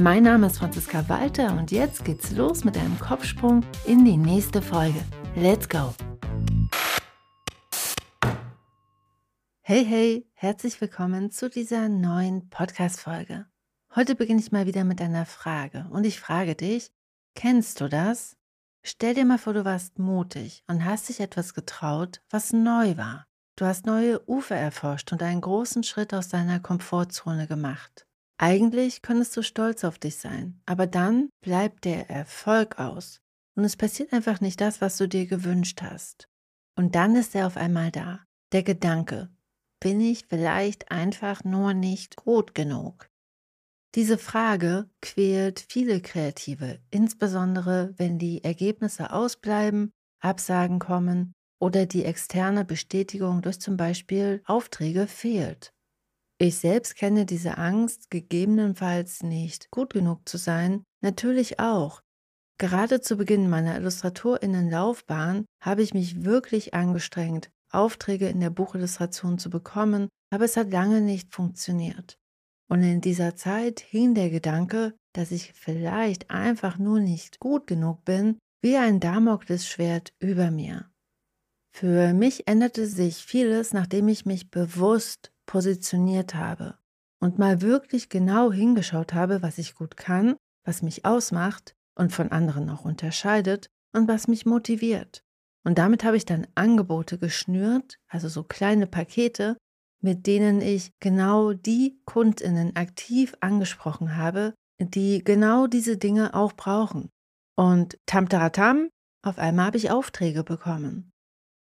Mein Name ist Franziska Walter und jetzt geht's los mit einem Kopfsprung in die nächste Folge. Let's go! Hey, hey, herzlich willkommen zu dieser neuen Podcast-Folge. Heute beginne ich mal wieder mit einer Frage und ich frage dich, kennst du das? Stell dir mal vor, du warst mutig und hast dich etwas getraut, was neu war. Du hast neue Ufer erforscht und einen großen Schritt aus deiner Komfortzone gemacht. Eigentlich könntest du stolz auf dich sein, aber dann bleibt der Erfolg aus und es passiert einfach nicht das, was du dir gewünscht hast. Und dann ist er auf einmal da, der Gedanke, bin ich vielleicht einfach nur nicht gut genug? Diese Frage quält viele Kreative, insbesondere wenn die Ergebnisse ausbleiben, Absagen kommen oder die externe Bestätigung durch zum Beispiel Aufträge fehlt. Ich selbst kenne diese Angst, gegebenenfalls nicht gut genug zu sein, natürlich auch. Gerade zu Beginn meiner Illustratorinnenlaufbahn habe ich mich wirklich angestrengt, Aufträge in der Buchillustration zu bekommen, aber es hat lange nicht funktioniert. Und in dieser Zeit hing der Gedanke, dass ich vielleicht einfach nur nicht gut genug bin, wie ein Damoklesschwert über mir. Für mich änderte sich vieles, nachdem ich mich bewusst positioniert habe und mal wirklich genau hingeschaut habe, was ich gut kann, was mich ausmacht und von anderen auch unterscheidet und was mich motiviert. Und damit habe ich dann Angebote geschnürt, also so kleine Pakete, mit denen ich genau die Kundinnen aktiv angesprochen habe, die genau diese Dinge auch brauchen. Und tamtaratam, auf einmal habe ich Aufträge bekommen.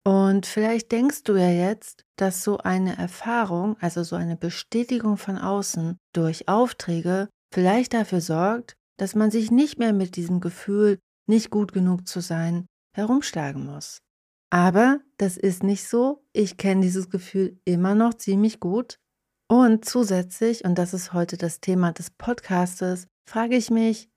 Und vielleicht denkst du ja jetzt, dass so eine Erfahrung, also so eine Bestätigung von außen durch Aufträge, vielleicht dafür sorgt, dass man sich nicht mehr mit diesem Gefühl, nicht gut genug zu sein, herumschlagen muss. Aber das ist nicht so. Ich kenne dieses Gefühl immer noch ziemlich gut. Und zusätzlich, und das ist heute das Thema des Podcastes, frage ich mich,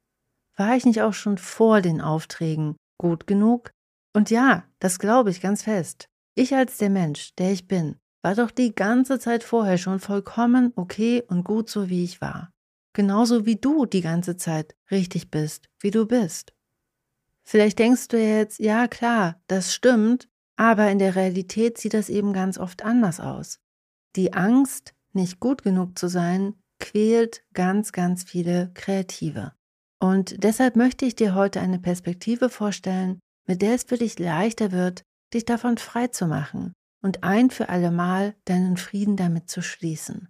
war ich nicht auch schon vor den Aufträgen gut genug? Und ja, das glaube ich ganz fest. Ich als der Mensch, der ich bin, war doch die ganze Zeit vorher schon vollkommen okay und gut so, wie ich war. Genauso wie du die ganze Zeit richtig bist, wie du bist. Vielleicht denkst du jetzt, ja klar, das stimmt, aber in der Realität sieht das eben ganz oft anders aus. Die Angst, nicht gut genug zu sein, quält ganz, ganz viele Kreative. Und deshalb möchte ich dir heute eine Perspektive vorstellen, mit der es für dich leichter wird, dich davon frei zu machen und ein für alle Mal deinen Frieden damit zu schließen.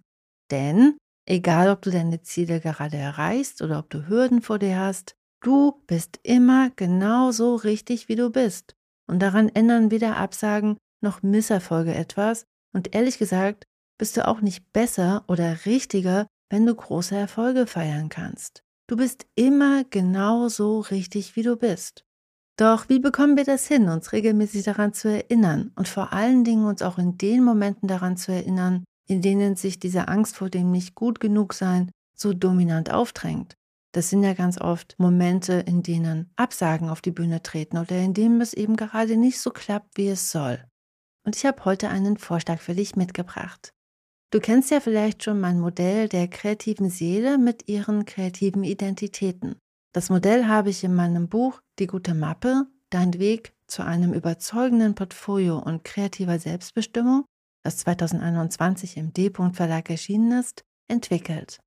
Denn, egal ob du deine Ziele gerade erreichst oder ob du Hürden vor dir hast, Du bist immer genau so richtig, wie du bist. Und daran ändern weder Absagen noch Misserfolge etwas. Und ehrlich gesagt, bist du auch nicht besser oder richtiger, wenn du große Erfolge feiern kannst. Du bist immer genau so richtig, wie du bist. Doch wie bekommen wir das hin, uns regelmäßig daran zu erinnern und vor allen Dingen uns auch in den Momenten daran zu erinnern, in denen sich diese Angst vor dem nicht gut genug sein so dominant aufdrängt? Das sind ja ganz oft Momente, in denen Absagen auf die Bühne treten oder in denen es eben gerade nicht so klappt, wie es soll. Und ich habe heute einen Vorschlag für dich mitgebracht. Du kennst ja vielleicht schon mein Modell der kreativen Seele mit ihren kreativen Identitäten. Das Modell habe ich in meinem Buch Die gute Mappe, Dein Weg zu einem überzeugenden Portfolio und kreativer Selbstbestimmung, das 2021 im D-Punkt Verlag erschienen ist, entwickelt.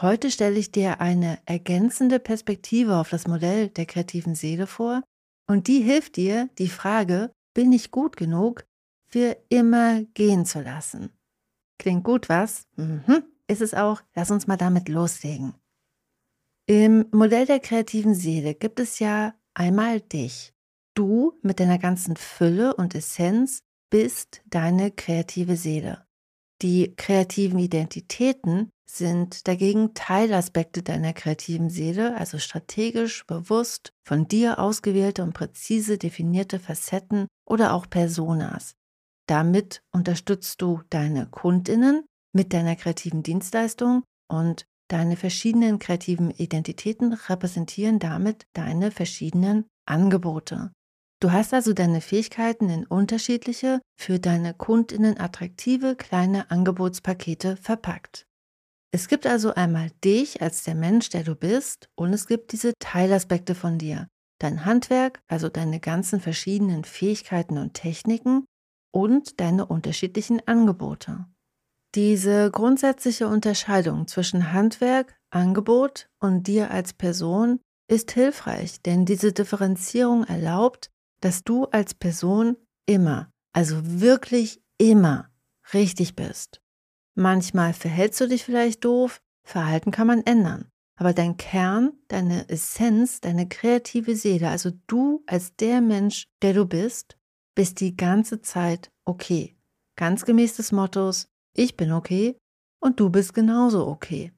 Heute stelle ich dir eine ergänzende Perspektive auf das Modell der kreativen Seele vor und die hilft dir, die Frage, bin ich gut genug, für immer gehen zu lassen. Klingt gut, was? Mhm, ist es auch. Lass uns mal damit loslegen. Im Modell der kreativen Seele gibt es ja einmal dich. Du mit deiner ganzen Fülle und Essenz bist deine kreative Seele. Die kreativen Identitäten sind dagegen Teilaspekte deiner kreativen Seele, also strategisch, bewusst, von dir ausgewählte und präzise definierte Facetten oder auch Personas. Damit unterstützt du deine Kundinnen mit deiner kreativen Dienstleistung und deine verschiedenen kreativen Identitäten repräsentieren damit deine verschiedenen Angebote. Du hast also deine Fähigkeiten in unterschiedliche, für deine Kundinnen attraktive kleine Angebotspakete verpackt. Es gibt also einmal dich als der Mensch, der du bist, und es gibt diese Teilaspekte von dir. Dein Handwerk, also deine ganzen verschiedenen Fähigkeiten und Techniken und deine unterschiedlichen Angebote. Diese grundsätzliche Unterscheidung zwischen Handwerk, Angebot und dir als Person ist hilfreich, denn diese Differenzierung erlaubt, dass du als Person immer, also wirklich immer richtig bist. Manchmal verhältst du dich vielleicht doof, Verhalten kann man ändern. Aber dein Kern, deine Essenz, deine kreative Seele, also du als der Mensch, der du bist, bist die ganze Zeit okay. Ganz gemäß des Mottos, ich bin okay und du bist genauso okay.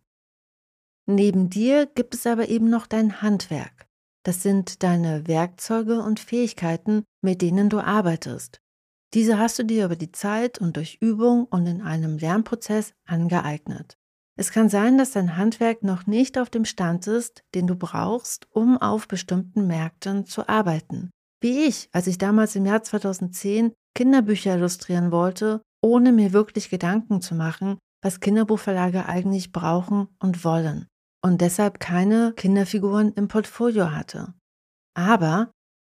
Neben dir gibt es aber eben noch dein Handwerk. Das sind deine Werkzeuge und Fähigkeiten, mit denen du arbeitest. Diese hast du dir über die Zeit und durch Übung und in einem Lernprozess angeeignet. Es kann sein, dass dein Handwerk noch nicht auf dem Stand ist, den du brauchst, um auf bestimmten Märkten zu arbeiten. Wie ich, als ich damals im Jahr 2010 Kinderbücher illustrieren wollte, ohne mir wirklich Gedanken zu machen, was Kinderbuchverlage eigentlich brauchen und wollen und deshalb keine Kinderfiguren im Portfolio hatte. Aber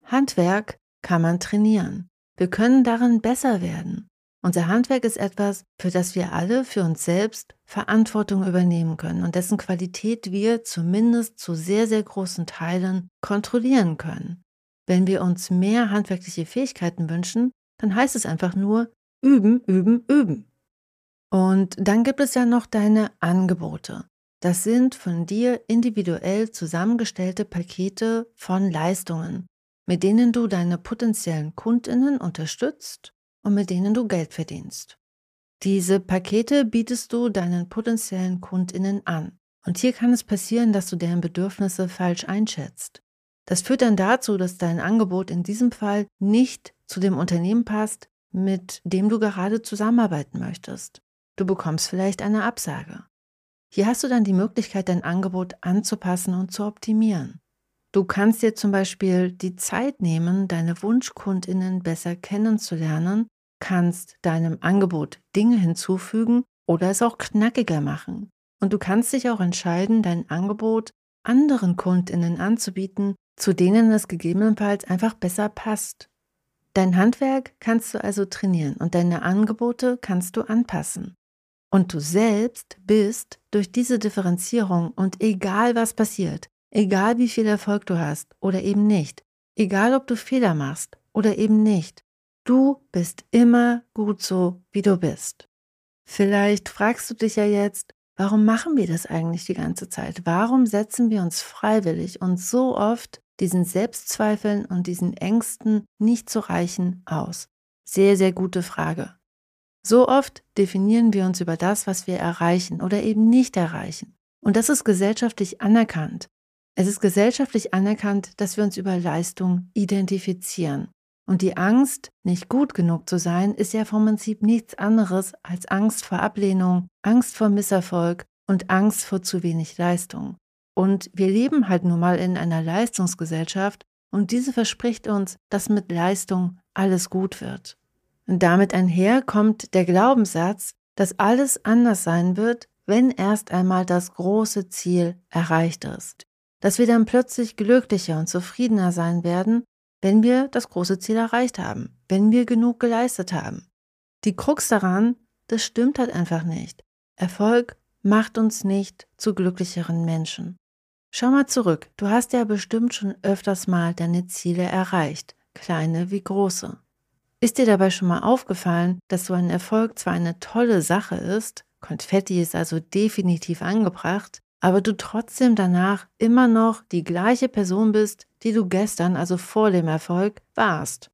Handwerk kann man trainieren. Wir können darin besser werden. Unser Handwerk ist etwas, für das wir alle für uns selbst Verantwortung übernehmen können und dessen Qualität wir zumindest zu sehr, sehr großen Teilen kontrollieren können. Wenn wir uns mehr handwerkliche Fähigkeiten wünschen, dann heißt es einfach nur üben, üben, üben. Und dann gibt es ja noch deine Angebote. Das sind von dir individuell zusammengestellte Pakete von Leistungen, mit denen du deine potenziellen Kundinnen unterstützt und mit denen du Geld verdienst. Diese Pakete bietest du deinen potenziellen Kundinnen an. Und hier kann es passieren, dass du deren Bedürfnisse falsch einschätzt. Das führt dann dazu, dass dein Angebot in diesem Fall nicht zu dem Unternehmen passt, mit dem du gerade zusammenarbeiten möchtest. Du bekommst vielleicht eine Absage. Hier hast du dann die Möglichkeit, dein Angebot anzupassen und zu optimieren. Du kannst dir zum Beispiel die Zeit nehmen, deine Wunschkundinnen besser kennenzulernen, kannst deinem Angebot Dinge hinzufügen oder es auch knackiger machen. Und du kannst dich auch entscheiden, dein Angebot anderen Kundinnen anzubieten, zu denen es gegebenenfalls einfach besser passt. Dein Handwerk kannst du also trainieren und deine Angebote kannst du anpassen. Und du selbst bist durch diese Differenzierung und egal was passiert, Egal wie viel Erfolg du hast oder eben nicht, egal ob du Fehler machst oder eben nicht, du bist immer gut so, wie du bist. Vielleicht fragst du dich ja jetzt, warum machen wir das eigentlich die ganze Zeit? Warum setzen wir uns freiwillig und so oft diesen Selbstzweifeln und diesen Ängsten nicht zu reichen aus? Sehr, sehr gute Frage. So oft definieren wir uns über das, was wir erreichen oder eben nicht erreichen. Und das ist gesellschaftlich anerkannt. Es ist gesellschaftlich anerkannt, dass wir uns über Leistung identifizieren. Und die Angst, nicht gut genug zu sein, ist ja vom Prinzip nichts anderes als Angst vor Ablehnung, Angst vor Misserfolg und Angst vor zu wenig Leistung. Und wir leben halt nun mal in einer Leistungsgesellschaft und diese verspricht uns, dass mit Leistung alles gut wird. Und damit einher kommt der Glaubenssatz, dass alles anders sein wird, wenn erst einmal das große Ziel erreicht ist dass wir dann plötzlich glücklicher und zufriedener sein werden, wenn wir das große Ziel erreicht haben, wenn wir genug geleistet haben. Die Krux daran, das stimmt halt einfach nicht. Erfolg macht uns nicht zu glücklicheren Menschen. Schau mal zurück, du hast ja bestimmt schon öfters mal deine Ziele erreicht, kleine wie große. Ist dir dabei schon mal aufgefallen, dass so ein Erfolg zwar eine tolle Sache ist, Konfetti ist also definitiv angebracht, aber du trotzdem danach immer noch die gleiche Person bist, die du gestern, also vor dem Erfolg, warst.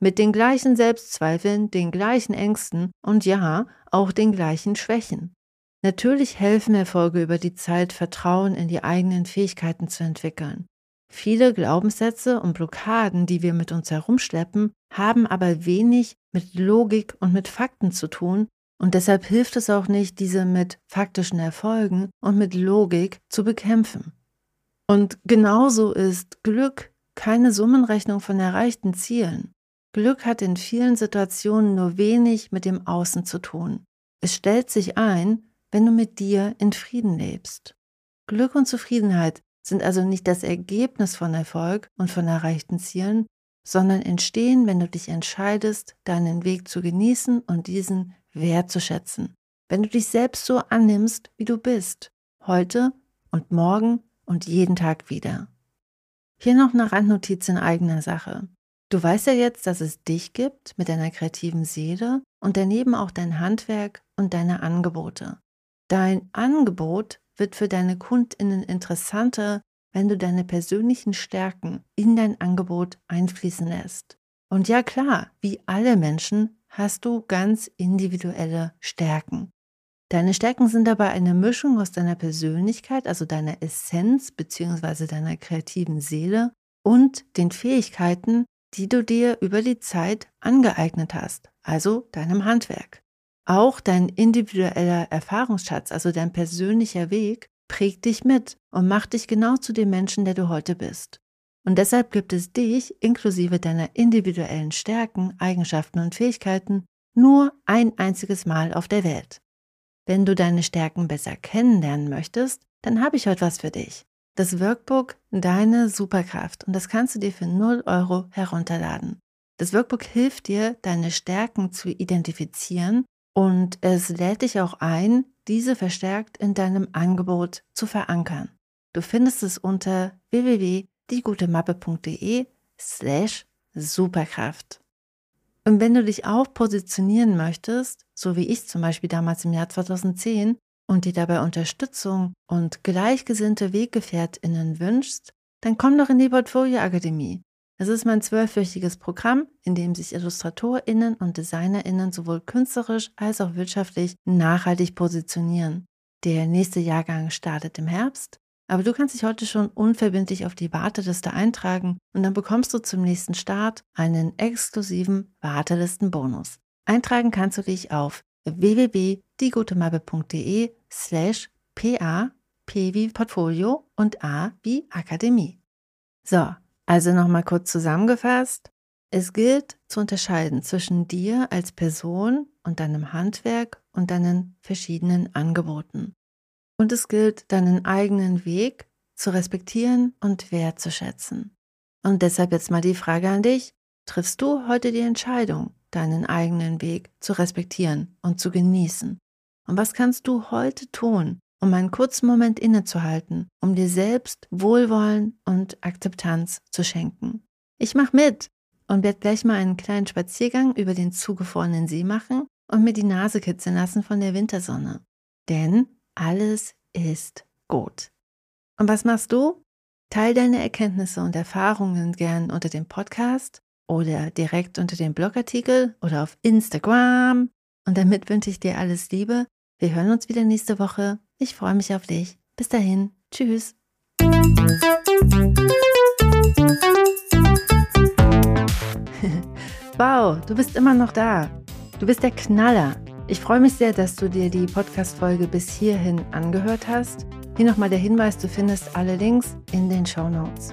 mit den gleichen Selbstzweifeln, den gleichen Ängsten und ja, auch den gleichen Schwächen. Natürlich helfen Erfolge über die Zeit, Vertrauen in die eigenen Fähigkeiten zu entwickeln. Viele Glaubenssätze und Blockaden, die wir mit uns herumschleppen, haben aber wenig mit Logik und mit Fakten zu tun und deshalb hilft es auch nicht, diese mit faktischen Erfolgen und mit Logik zu bekämpfen. Und genauso ist Glück keine Summenrechnung von erreichten Zielen. Glück hat in vielen Situationen nur wenig mit dem Außen zu tun. Es stellt sich ein, wenn du mit dir in Frieden lebst. Glück und Zufriedenheit sind also nicht das Ergebnis von Erfolg und von erreichten Zielen, sondern entstehen, wenn du dich entscheidest, deinen Weg zu genießen und diesen wertzuschätzen. Wenn du dich selbst so annimmst, wie du bist, heute und morgen und jeden Tag wieder. Hier noch eine Randnotiz in eigener Sache. Du weißt ja jetzt, dass es dich gibt mit deiner kreativen Seele und daneben auch dein Handwerk und deine Angebote. Dein Angebot wird für deine Kundinnen interessanter, wenn du deine persönlichen Stärken in dein Angebot einfließen lässt. Und ja klar, wie alle Menschen hast du ganz individuelle Stärken. Deine Stärken sind dabei eine Mischung aus deiner Persönlichkeit, also deiner Essenz bzw. deiner kreativen Seele und den Fähigkeiten, die du dir über die Zeit angeeignet hast, also deinem Handwerk. Auch dein individueller Erfahrungsschatz, also dein persönlicher Weg, prägt dich mit und macht dich genau zu dem Menschen, der du heute bist. Und deshalb gibt es dich, inklusive deiner individuellen Stärken, Eigenschaften und Fähigkeiten, nur ein einziges Mal auf der Welt. Wenn du deine Stärken besser kennenlernen möchtest, dann habe ich heute was für dich. Das Workbook Deine Superkraft und das kannst du dir für 0 Euro herunterladen. Das Workbook hilft dir, deine Stärken zu identifizieren und es lädt dich auch ein, diese verstärkt in deinem Angebot zu verankern. Du findest es unter www.diegutemappe.de slash Superkraft. Und wenn du dich auch positionieren möchtest, so wie ich zum Beispiel damals im Jahr 2010, und dir dabei Unterstützung und gleichgesinnte WeggefährtInnen wünschst, dann komm doch in die Portfolio Akademie. Es ist mein zwölfwöchiges Programm, in dem sich IllustratorInnen und DesignerInnen sowohl künstlerisch als auch wirtschaftlich nachhaltig positionieren. Der nächste Jahrgang startet im Herbst, aber du kannst dich heute schon unverbindlich auf die Warteliste eintragen und dann bekommst du zum nächsten Start einen exklusiven Wartelistenbonus. Eintragen kannst du dich auf www.diegutemappe.de slash pa, p wie Portfolio und a wie Akademie. So, also nochmal kurz zusammengefasst. Es gilt zu unterscheiden zwischen dir als Person und deinem Handwerk und deinen verschiedenen Angeboten. Und es gilt, deinen eigenen Weg zu respektieren und wertzuschätzen. Und deshalb jetzt mal die Frage an dich. Triffst du heute die Entscheidung, deinen eigenen Weg zu respektieren und zu genießen? Und was kannst du heute tun, um einen kurzen Moment innezuhalten, um dir selbst Wohlwollen und Akzeptanz zu schenken. Ich mach mit und werde gleich mal einen kleinen Spaziergang über den zugefrorenen See machen und mir die Nase kitzeln lassen von der Wintersonne. Denn alles ist gut. Und was machst du? Teil deine Erkenntnisse und Erfahrungen gern unter dem Podcast oder direkt unter dem Blogartikel oder auf Instagram. Und damit wünsche ich dir alles Liebe. Wir hören uns wieder nächste Woche. Ich freue mich auf dich. Bis dahin. Tschüss. wow, du bist immer noch da. Du bist der Knaller. Ich freue mich sehr, dass du dir die Podcast-Folge bis hierhin angehört hast. Hier nochmal der Hinweis, du findest alle Links in den Show Notes.